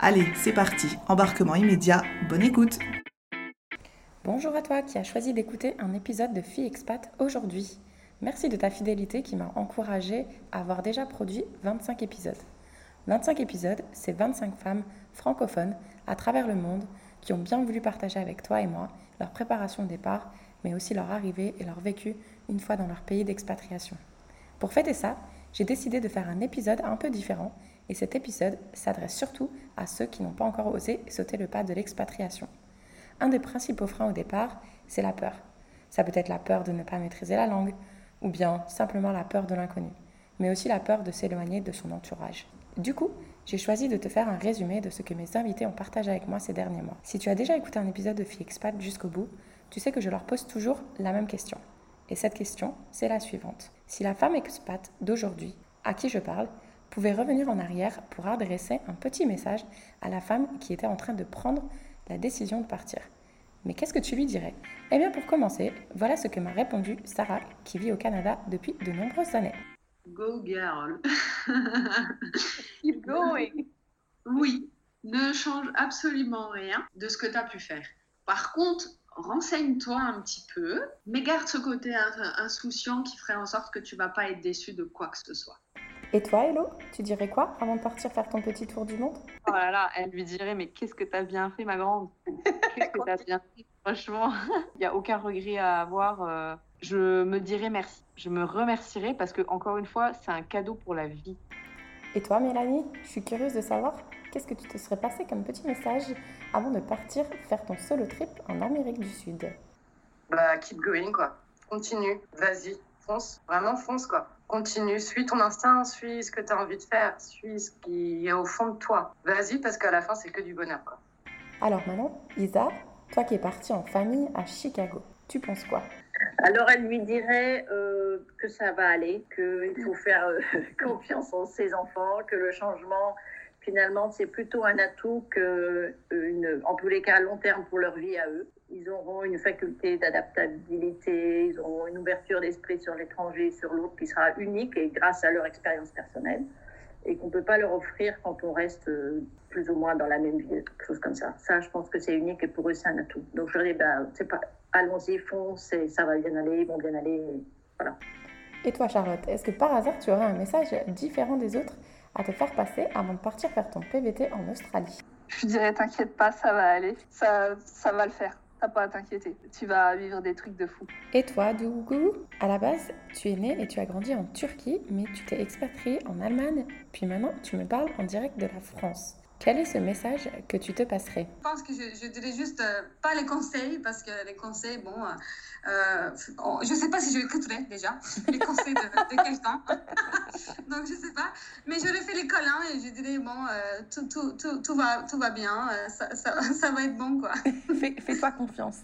Allez, c'est parti, embarquement immédiat, bonne écoute Bonjour à toi qui as choisi d'écouter un épisode de Fille Expat aujourd'hui. Merci de ta fidélité qui m'a encouragée à avoir déjà produit 25 épisodes. 25 épisodes, c'est 25 femmes francophones à travers le monde qui ont bien voulu partager avec toi et moi leur préparation au départ, mais aussi leur arrivée et leur vécu une fois dans leur pays d'expatriation. Pour fêter ça, j'ai décidé de faire un épisode un peu différent, et cet épisode s'adresse surtout à ceux qui n'ont pas encore osé sauter le pas de l'expatriation. Un des principaux freins au départ, c'est la peur. Ça peut être la peur de ne pas maîtriser la langue, ou bien simplement la peur de l'inconnu, mais aussi la peur de s'éloigner de son entourage. Du coup, j'ai choisi de te faire un résumé de ce que mes invités ont partagé avec moi ces derniers mois. Si tu as déjà écouté un épisode de Fille Expat jusqu'au bout, tu sais que je leur pose toujours la même question. Et cette question, c'est la suivante. Si la femme expat d'aujourd'hui, à qui je parle, pouvait revenir en arrière pour adresser un petit message à la femme qui était en train de prendre la décision de partir. Mais qu'est-ce que tu lui dirais? Eh bien pour commencer, voilà ce que m'a répondu Sarah, qui vit au Canada depuis de nombreuses années. Go girl. Keep going. Oui, ne change absolument rien de ce que tu as pu faire. Par contre, renseigne-toi un petit peu, mais garde ce côté insouciant qui ferait en sorte que tu vas pas être déçu de quoi que ce soit. Et toi, Hello, tu dirais quoi avant de partir faire ton petit tour du monde? Oh là là, elle lui dirait Mais qu'est-ce que tu as bien fait, ma grande? Qu'est-ce que tu as bien fait Franchement, il n'y a aucun regret à avoir. euh, Je me dirais merci. Je me remercierai parce que, encore une fois, c'est un cadeau pour la vie. Et toi, Mélanie, je suis curieuse de savoir qu'est-ce que tu te serais passé comme petit message avant de partir faire ton solo trip en Amérique du Sud? Bah, keep going, quoi. Continue, vas-y, fonce. Vraiment, fonce, quoi. Continue, suis ton instinct, suis ce que tu as envie de faire, suis ce qui est au fond de toi. Vas-y, parce qu'à la fin, c'est que du bonheur, quoi. Alors maintenant, Isa, toi qui es partie en famille à Chicago, tu penses quoi? Alors elle lui dirait euh, que ça va aller, qu'il faut faire euh, confiance en ses enfants, que le changement, finalement, c'est plutôt un atout que, une, en tous les cas, à long terme pour leur vie à eux. Ils auront une faculté d'adaptabilité, ils auront une ouverture d'esprit sur l'étranger, sur l'autre qui sera unique et grâce à leur expérience personnelle et qu'on ne peut pas leur offrir quand on reste euh, plus ou moins dans la même ville, quelque chose comme ça. Ça, je pense que c'est unique et pour eux, c'est un atout. Donc, je leur dis, bah, c'est pas, allons-y, fonce, et ça va bien aller, ils vont bien aller, et voilà. Et toi, Charlotte, est-ce que par hasard tu aurais un message différent des autres à te faire passer avant de partir faire ton PVT en Australie? Je dirais T'inquiète pas, ça va aller. Ça, ça va le faire. T'as pas à t'inquiéter. Tu vas vivre des trucs de fou. Et toi, Dougou À la base, tu es né et tu as grandi en Turquie, mais tu t'es expatrié en Allemagne, puis maintenant tu me parles en direct de la France. Quel est ce message que tu te passerais Je pense que je, je dirais juste euh, pas les conseils, parce que les conseils, bon, euh, euh, on- je sais pas si je écouterai déjà les conseils de, de quelqu'un. Donc, je sais pas. Mais j'aurais fait les câlins et je dirais, bon, euh, tout, tout, tout, tout, va, tout va bien, ça, ça, ça va être bon, quoi. Fais- Fais-toi confiance.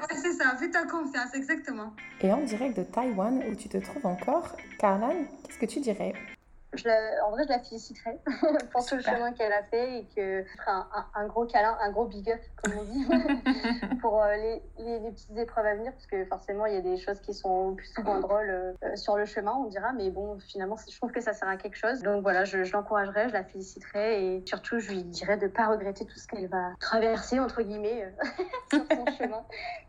Ouais, c'est ça, fais-toi confiance, exactement. Et en direct de Taïwan, où tu te trouves encore, Carlan, qu'est-ce que tu dirais? Je la- en vrai, je la féliciterais pour tout le chemin qu'elle a fait et que un, un- un gros câlin, un gros big up, comme on dit, pour euh, les, les- les petites épreuves à venir, parce que forcément, il y a des choses qui sont plus ou moins drôles euh, sur le chemin, on dira, mais bon, finalement, je trouve que ça sert à quelque chose. Donc voilà, je, je l'encouragerais, je la féliciterais et surtout, je lui dirais de ne pas regretter tout ce qu'elle va traverser, entre guillemets, euh, sur son chemin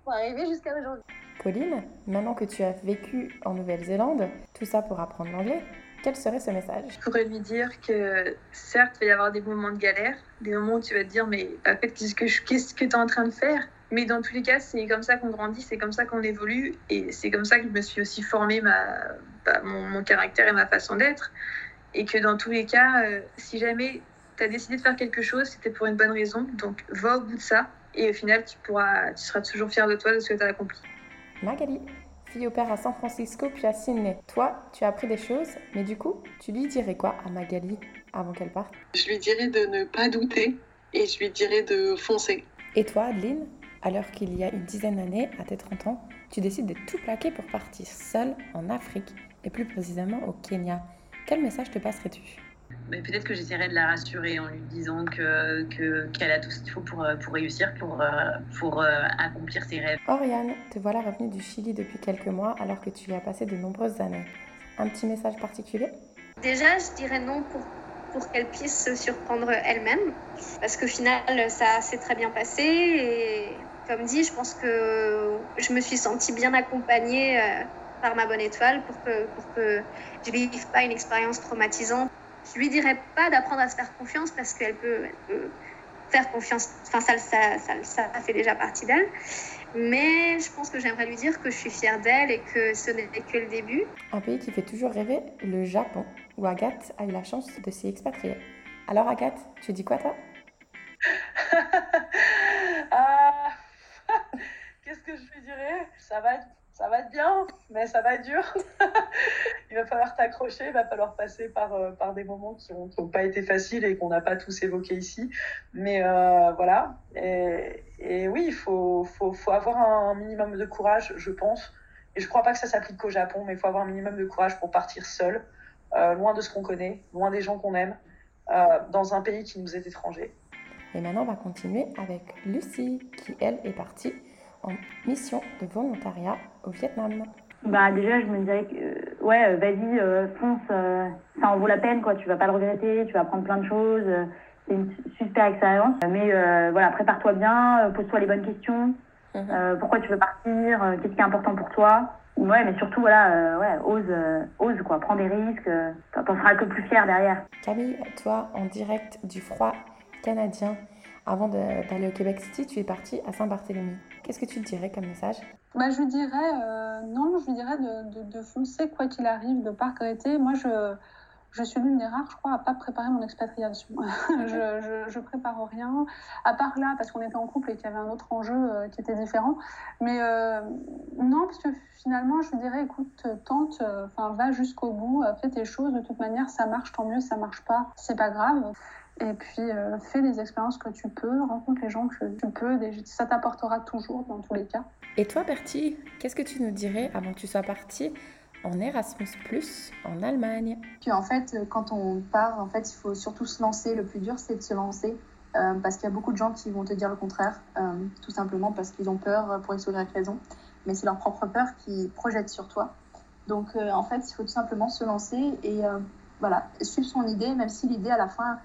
pour arriver jusqu'à aujourd'hui. Pauline, maintenant que tu as vécu en Nouvelle-Zélande, tout ça pour apprendre l'anglais, quel serait ce message? Je pourrais lui dire que certes, il va y avoir des moments de galère, des moments où tu vas te dire mais en fait, qu'est-ce que tu es en train de faire? Mais dans tous les cas, c'est comme ça qu'on grandit, c'est comme ça qu'on évolue, et c'est comme ça que je me suis aussi formé ma, bah, mon, caractère et ma façon d'être. Et que dans tous les cas, euh, si jamais tu as décidé de faire quelque chose, c'était pour une bonne raison, donc va au bout de ça, et au final, tu, pourras, tu seras toujours fier de toi, de ce que tu as accompli. Magali, fille au père à San Francisco puis à Sydney. Toi, tu as appris des choses, mais du coup, tu lui dirais quoi à Magali avant qu'elle parte? Je lui dirais de ne pas douter et je lui dirais de foncer. Et toi, Adeline alors qu'il y a une dizaine d'années, à tes 30 ans, tu décides de tout plaquer pour partir seule en Afrique, et plus précisément au Kenya. Quel message te passerais-tu? Peut-être que j'essaierais de la rassurer en lui disant que, qu'elle a tout ce qu'il faut pour, pour réussir, pour, pour euh, accomplir ses rêves. Oriane, te voilà revenue du Chili depuis quelques mois alors que tu y as passé de nombreuses années. Un petit message particulier? Déjà, je dirais non pour pour qu'elle puisse se surprendre elle-même. Parce qu'au final, ça s'est très bien passé. Et comme dit, je pense que je me suis sentie bien accompagnée euh, par ma bonne étoile pour que, pour que je ne vive pas une expérience traumatisante. Je lui dirais pas d'apprendre à se faire confiance parce qu'elle peut, faire confiance. Enfin, ça, ça, ça, ça fait déjà partie d'elle. Mais je pense que j'aimerais lui dire que je suis fière d'elle et que ce n'est que le début. Un pays qui fait toujours rêver, le Japon, où Agathe a eu la chance de s'y expatrier. Alors Agathe, tu dis quoi toi? Ah, Qu'est-ce que je lui dirais? Ça va être ça va être bien, mais ça va être dur. il va falloir t'accrocher, il va falloir passer par, euh, par des moments qui n'ont pas été faciles et qu'on n'a pas tous évoqués ici. Mais euh, voilà. Et, oui, il faut, faut, faut, avoir un minimum de courage, je pense. Et je ne crois pas que ça s'applique qu'au Japon, mais il faut avoir un minimum de courage pour partir seul, euh, loin de ce qu'on connaît, loin des gens qu'on aime, dans un pays qui nous est étranger. Et maintenant, on va continuer avec Lucie, qui elle est partie en mission de volontariat au Vietnam. Bah déjà je me dirais que euh, ouais euh, vas-y euh, fonce ça en vaut la peine quoi. Tu vas pas le regretter tu vas apprendre plein de choses c'est une super expérience. Mais voilà prépare-toi bien pose-toi les bonnes questions. Mhm. pourquoi tu veux partir qu'est-ce qui est important pour toi? Ouais mais surtout voilà ouais ose ose quoi. Prends des risques t'en seras que plus fier derrière. Camille toi en direct du froid canadien avant d'aller au Québec City, tu es partie à Saint-Barthélemy. Qu'est-ce que tu dirais comme message? Bah, Je lui dirais, euh, non, je lui dirais de, de, foncer quoi qu'il arrive, de ne pas regretter. Moi, je, je suis l'une des rares, je crois, à pas préparer mon expatriation. je, je, prépare rien, à part là, parce qu'on était en couple et qu'il y avait un autre enjeu euh, qui était différent. Mais euh, non, parce que finalement, je lui dirais, écoute, tente, enfin, va jusqu'au bout, fais tes choses. De toute manière, ça marche, tant mieux, ça marche pas, c'est pas grave. Et puis, fais les expériences que tu peux, rencontre les gens que tu peux, ça t'apportera toujours dans tous les cas. Et toi, Bertie, qu'est-ce que tu nous dirais avant que tu sois partie en Erasmus en Allemagne? En fait, quand on part, en fait, il faut surtout se lancer. Le plus dur, c'est de se lancer. Euh, parce qu'il y a beaucoup de gens qui vont te dire le contraire, euh, tout simplement parce qu'ils ont peur pour X ou raison. Mais c'est leur propre peur qui projette sur toi. Donc en fait, il faut tout simplement se lancer et voilà, suivre son idée, même si l'idée à la fin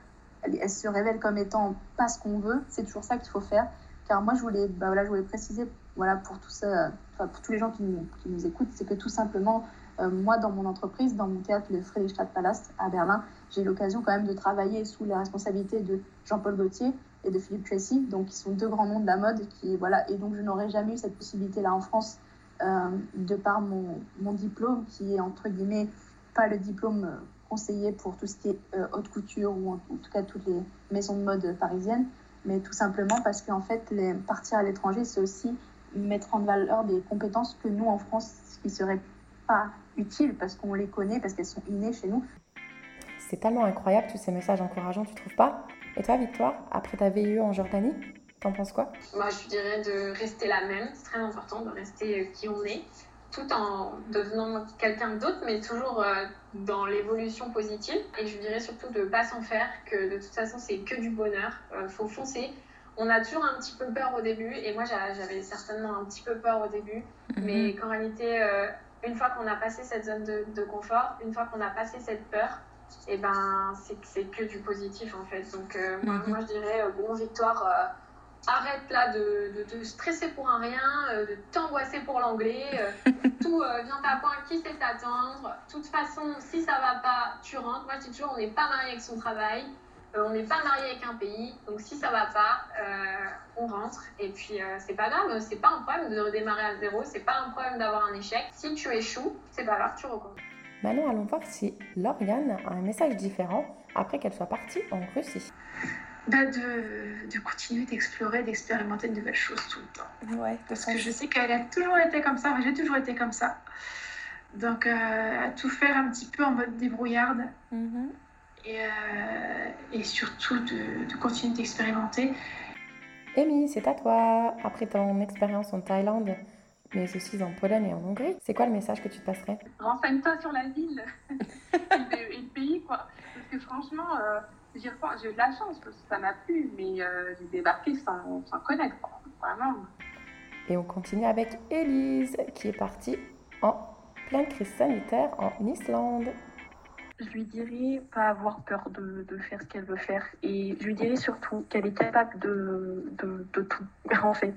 elle, se révèle comme étant pas ce qu'on veut. C'est toujours ça qu'il faut faire. Car moi, je voulais, bah voilà, je voulais préciser, voilà, pour tout ça, pour tous les gens qui nous, écoutent, c'est que tout simplement, euh, moi, dans mon entreprise, dans mon théâtre, le Friedrichstadtpalast à Berlin, j'ai l'occasion quand même de travailler sous la responsabilité de Jean-Paul Gaultier et de Philippe Tracy, donc qui sont deux grands noms de la mode, qui voilà, et donc je n'aurais jamais eu cette possibilité-là en France euh, de par mon, mon, diplôme, qui est entre guillemets pas le diplôme euh, conseiller pour tout ce qui est haute couture ou en, tout cas toutes les maisons de mode parisiennes, mais tout simplement parce qu'en fait, les, partir à l'étranger, c'est aussi mettre en valeur des compétences que nous, en France, qui ne seraient pas utiles parce qu'on les connaît, parce qu'elles sont innées chez nous. C'est tellement incroyable tous ces messages encourageants, tu trouves pas? Et toi, Victoire, après ta VIE en Jordanie, t'en penses quoi? Moi, je dirais de rester la même. C'est très important de rester euh, qui on est tout en devenant quelqu'un d'autre, mais toujours euh, dans l'évolution positive. Et je dirais surtout de ne pas s'en faire, que de toute façon, c'est que du bonheur. Il euh, faut foncer. On a toujours un petit peu peur au début, et moi j'avais certainement un petit peu peur au début, mhm. mais qu'en réalité, euh, une fois qu'on a passé cette zone de, confort, une fois qu'on a passé cette peur, et eh ben c'est que du positif en fait. Donc moi, mhm. moi, je dirais, bon, victoire arrête là de, te stresser pour un rien, euh, de t'angoisser pour l'anglais. euh, tout euh, vient à point, qui sait t'attendre. De toute façon, si ça va pas, tu rentres. Moi, je dis toujours, on n'est pas marié avec son travail. Euh, on n'est pas marié avec un pays. Donc, si ça va pas, euh, on rentre. Et puis, euh, c'est pas grave. C'est pas un problème de redémarrer à zéro. C'est pas un problème d'avoir un échec. Si tu échoues, c'est pas grave, tu recommences. Maintenant, allons voir si Lauriane a un message différent après qu'elle soit partie en Russie. Bah de, de continuer d'explorer, d'expérimenter de nouvelles choses tout le temps. Ouais, Parce que je sais qu'elle a toujours été comme ça, j'ai toujours été comme ça. Donc, euh, à tout faire un petit peu en mode débrouillarde. Mhm. Et, euh, et surtout de, de continuer d'expérimenter. Amy, c'est à toi. Après ton expérience en Thaïlande, mais aussi en Pologne et en Hongrie, c'est quoi le message que tu te passerais? Renseigne-toi sur la ville et, le, pays, quoi. Parce que franchement, euh, j'ai eu de la chance parce que ça m'a plu, mais euh, j'ai débarqué sans, sans connaître, quoi. Vraiment. Et on continue avec Élise, qui est partie en pleine crise sanitaire en Islande. Je lui dirais pas avoir peur de, de faire ce qu'elle veut faire et je lui dirais surtout qu'elle est capable de, de, tout en fait.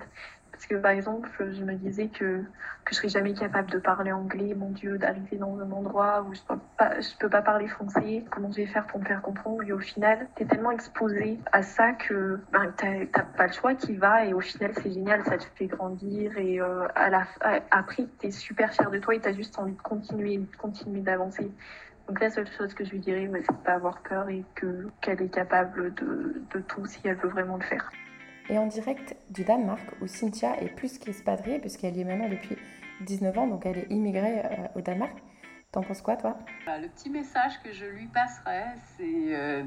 Parce que par exemple, je me disais que, que je serais jamais capable de parler anglais, mon Dieu, d'arriver dans un endroit où je peux peux pas parler français, comment je vais faire pour me faire comprendre? Et au final, tu es tellement exposé à ça que ben, t'as t'as pas le choix qui va et au final c'est génial, ça te fait grandir et euh, à la, à- après tu es super fier de toi et tu as juste envie de continuer, de continuer d'avancer. Donc la seule chose que je lui dirais, c'est de pas avoir peur et que qu'elle est capable de, de tout si elle veut vraiment le faire. Et en direct du Danemark, où Cynthia est plus qu'expatriée, puisqu'elle y est maintenant depuis 19 ans, donc elle est immigrée euh, au Danemark. T'en penses quoi, toi? Voilà, Le petit message que je lui passerai, c'est euh,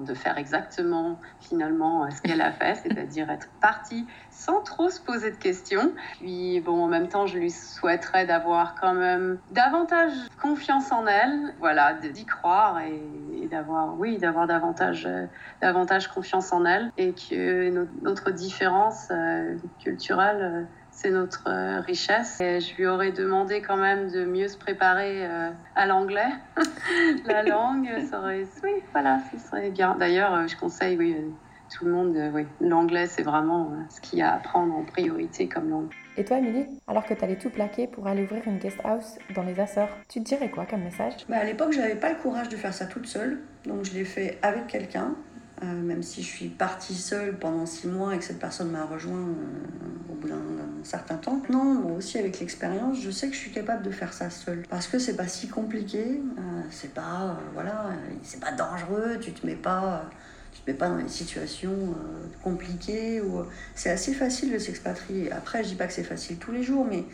de faire exactement finalement euh, ce qu'elle a fait, c'est-à-dire être partie sans trop se poser de questions. Puis bon, en même temps, je lui souhaiterais d'avoir quand même davantage confiance en elle, voilà, d'y croire et, d'avoir, oui, d'avoir davantage, euh, davantage confiance en elle et que no- notre différence euh, culturelle. C'est notre euh, richesse. Et je lui aurais demandé quand même de mieux se préparer euh, à l'anglais. La langue, ça aurait... Oui, voilà, ce serait bien. D'ailleurs, euh, je conseille, oui, euh, tout le monde, euh, oui, l'anglais, c'est vraiment euh, ce qu'il y a à apprendre en priorité comme langue. Et toi, Émilie, alors que t'allais tout plaquer pour aller ouvrir une guest house dans les Açores, tu te dirais quoi comme message? Bah, à l'époque, j'avais pas le courage de faire ça toute seule, donc je l'ai fait avec quelqu'un. Euh, même si je suis partie seule pendant six mois et que cette personne m'a rejoint euh, au bout d'un certain temps. Non, moi aussi avec l'expérience, je sais que je suis capable de faire ça seule. Parce que c'est pas si compliqué, euh, c'est pas, voilà, c'est pas dangereux, tu te mets pas, tu te mets pas dans des situations euh, compliquées. Ou, c'est assez facile de s'expatrier. Après, je dis pas que c'est facile tous les jours, mais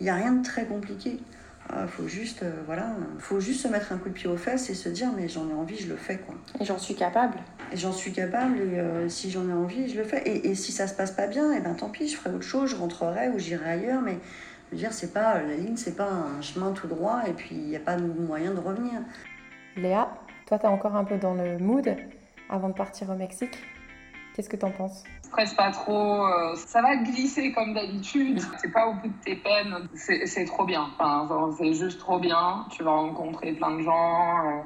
il n'y a rien de très compliqué. Il faut juste, euh, voilà, faut juste se mettre un coup de pied aux fesses et se dire mais j'en ai envie, je le fais quoi. Et j'en suis capable. Et j'en suis capable et euh, si j'en ai envie, je le fais. Et, et si ça se passe pas bien, et ben tant pis, je ferai autre chose, je rentrerai ou j'irai ailleurs. Mais je veux dire, c'est pas la ligne, c'est pas un chemin tout droit et puis il n'y a pas de moyen de revenir. Léa, toi, t'es encore un peu dans le mood avant de partir au Mexique? Qu'est-ce que t'en penses? Stresse pas trop, euh, ça va glisser comme d'habitude. C'est pas au bout de tes peines, c'est trop bien. Enfin, c'est juste trop bien. Tu vas rencontrer plein de gens. euh,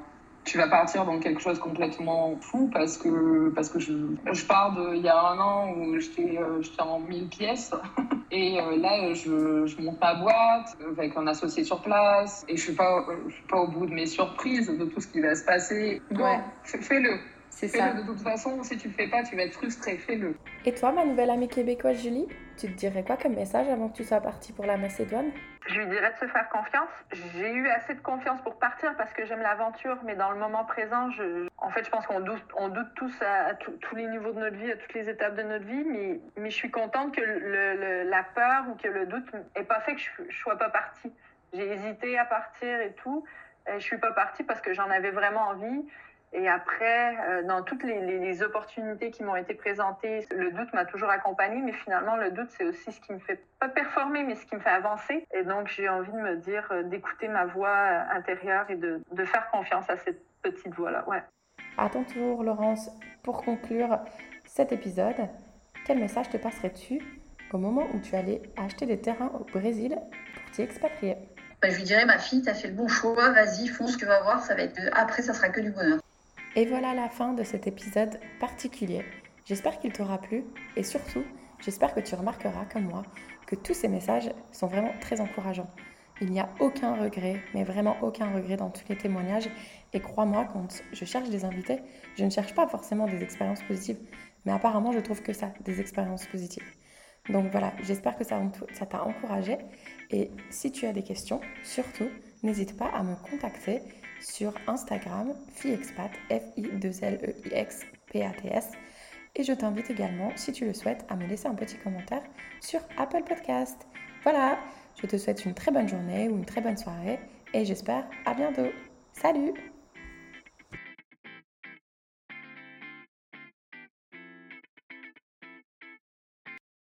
tu vas partir dans quelque chose complètement fou parce que, parce que je, je pars de il y a un an où j'étais euh, en mille pièces et là je, je monte ma boîte avec un associé sur place et je suis pas, je suis pas au bout de mes surprises de tout ce qui va se passer. Ouais. fais- fais-le. C'est ça. de toute façon, si tu le fais pas, tu vas être frustré, fais-le. Et toi, ma nouvelle amie québécoise Julie, tu te dirais quoi comme message avant que tu sois partie pour la Macédoine? Je lui dirais de se faire confiance. J'ai eu assez de confiance pour partir parce que j'aime l'aventure, mais dans le moment présent, je, en fait, je pense qu'on doute, on doute tous à, à tous tous les niveaux de notre vie, à toutes les étapes de notre vie, mais, mais je suis contente que le, le- la peur ou que le doute n'ait pas fait que je, je sois pas partie. J'ai hésité à partir et tout. Et je suis pas partie parce que j'en avais vraiment envie. Et après, euh, dans toutes les, les- les opportunités qui m'ont été présentées, le doute m'a toujours accompagnée, mais finalement, le doute, c'est aussi ce qui me fait pas performer, mais ce qui me fait avancer. Et donc, j'ai envie de me dire, euh, d'écouter ma voix euh, intérieure et de, de faire confiance à cette petite voix-là. Ouais. À ton tour, Laurence, pour conclure cet épisode, quel message te passerais-tu au moment où tu allais acheter des terrains au Brésil pour t'y expatrier? Bah, je lui dirais, ma fille, t'as fait le bon choix, vas-y, fonce, tu vas voir, ça va être. Après, ça sera que du bonheur. Et voilà la fin de cet épisode particulier. J'espère qu'il t'aura plu et surtout, j'espère que tu remarqueras comme moi que tous ces messages sont vraiment très encourageants. Il n'y a aucun regret, mais vraiment aucun regret dans tous les témoignages. Et crois-moi, quand je cherche des invités, je ne cherche pas forcément des expériences positives, mais apparemment je trouve que ça, des expériences positives. Donc voilà, j'espère que ça t'a encouragé. Et si tu as des questions, surtout, n'hésite pas à me contacter sur Instagram, FiExpat, F-I-2-L-E-I-X-P-A-T-S. Et je t'invite également, si tu le souhaites, à me laisser un petit commentaire sur Apple Podcast. Voilà, je te souhaite une très bonne journée ou une très bonne soirée et j'espère à bientôt. Salut